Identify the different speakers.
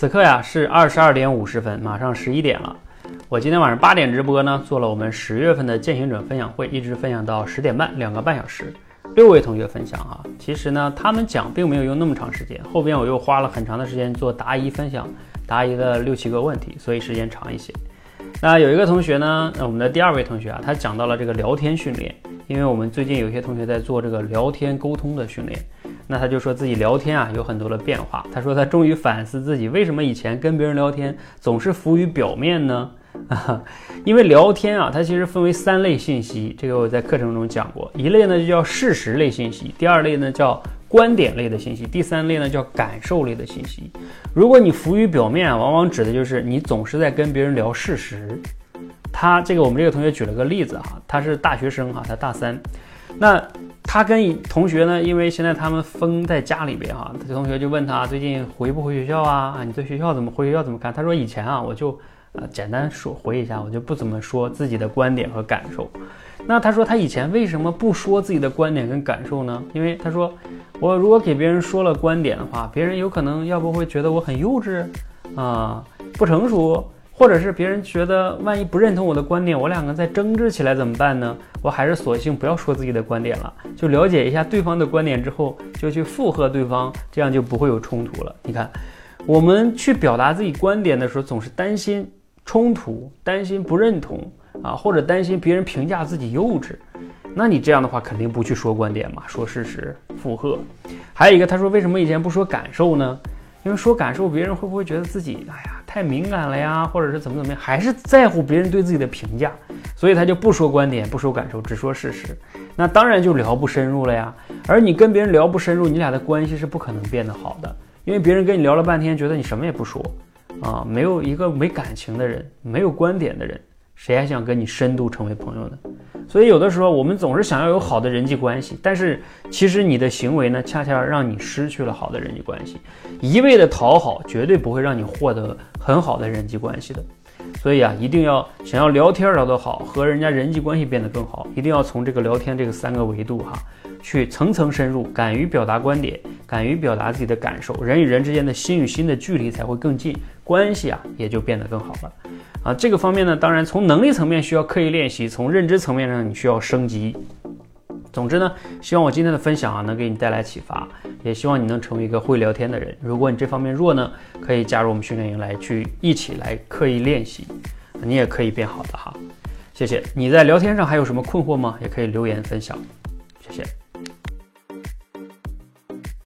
Speaker 1: 此刻呀是二十二点五十分，马上十一点了。我今天晚上八点直播呢，做了我们十月份的践行者分享会，一直分享到十点半，两个半小时。六位同学分享哈，其实呢，他们讲并没有用那么长时间，后边我又花了很长的时间做答疑分享，答疑了六七个问题，所以时间长一些。那有一个同学呢，我们的第二位同学啊，他讲到了这个聊天训练，因为我们最近有些同学在做这个聊天沟通的训练。那他就说自己聊天啊有很多的变化。他说他终于反思自己为什么以前跟别人聊天总是浮于表面呢？因为聊天啊，它其实分为三类信息，这个我在课程中讲过。一类呢就叫事实类信息，第二类呢叫观点类的信息，第三类呢叫感受类的信息。如果你浮于表面，往往指的就是你总是在跟别人聊事实。他这个我们这个同学举了个例子哈，他是大学生哈，他大三，那。他跟同学呢，因为现在他们封在家里边哈，这同学就问他最近回不回学校啊？啊，你对学校怎么回学校怎么看？他说以前啊，我就呃简单说回一下，我就不怎么说自己的观点和感受。那他说他以前为什么不说自己的观点跟感受呢？因为他说我如果给别人说了观点的话，别人有可能要不会觉得我很幼稚啊，不成熟。或者是别人觉得万一不认同我的观点，我两个再争执起来怎么办呢？我还是索性不要说自己的观点了，就了解一下对方的观点之后，就去附和对方，这样就不会有冲突了。你看，我们去表达自己观点的时候，总是担心冲突，担心不认同啊，或者担心别人评价自己幼稚。那你这样的话，肯定不去说观点嘛，说事实，附和。还有一个，他说为什么以前不说感受呢？因为说感受，别人会不会觉得自己哎呀太敏感了呀，或者是怎么怎么样，还是在乎别人对自己的评价，所以他就不说观点，不说感受，只说事实。那当然就聊不深入了呀。而你跟别人聊不深入，你俩的关系是不可能变得好的，因为别人跟你聊了半天，觉得你什么也不说啊，没有一个没感情的人，没有观点的人，谁还想跟你深度成为朋友呢？所以有的时候我们总是想要有好的人际关系，但是其实你的行为呢，恰恰让你失去了好的人际关系。一味的讨好，绝对不会让你获得很好的人际关系的。所以啊，一定要想要聊天聊得好，和人家人际关系变得更好，一定要从这个聊天这个三个维度哈，去层层深入，敢于表达观点，敢于表达自己的感受，人与人之间的心与心的距离才会更近，关系啊也就变得更好了。啊，这个方面呢，当然从能力层面需要刻意练习，从认知层面上你需要升级。总之呢，希望我今天的分享啊，能给你带来启发，也希望你能成为一个会聊天的人。如果你这方面弱呢，可以加入我们训练营来去一起来刻意练习，你也可以变好的哈。谢谢。你在聊天上还有什么困惑吗？也可以留言分享。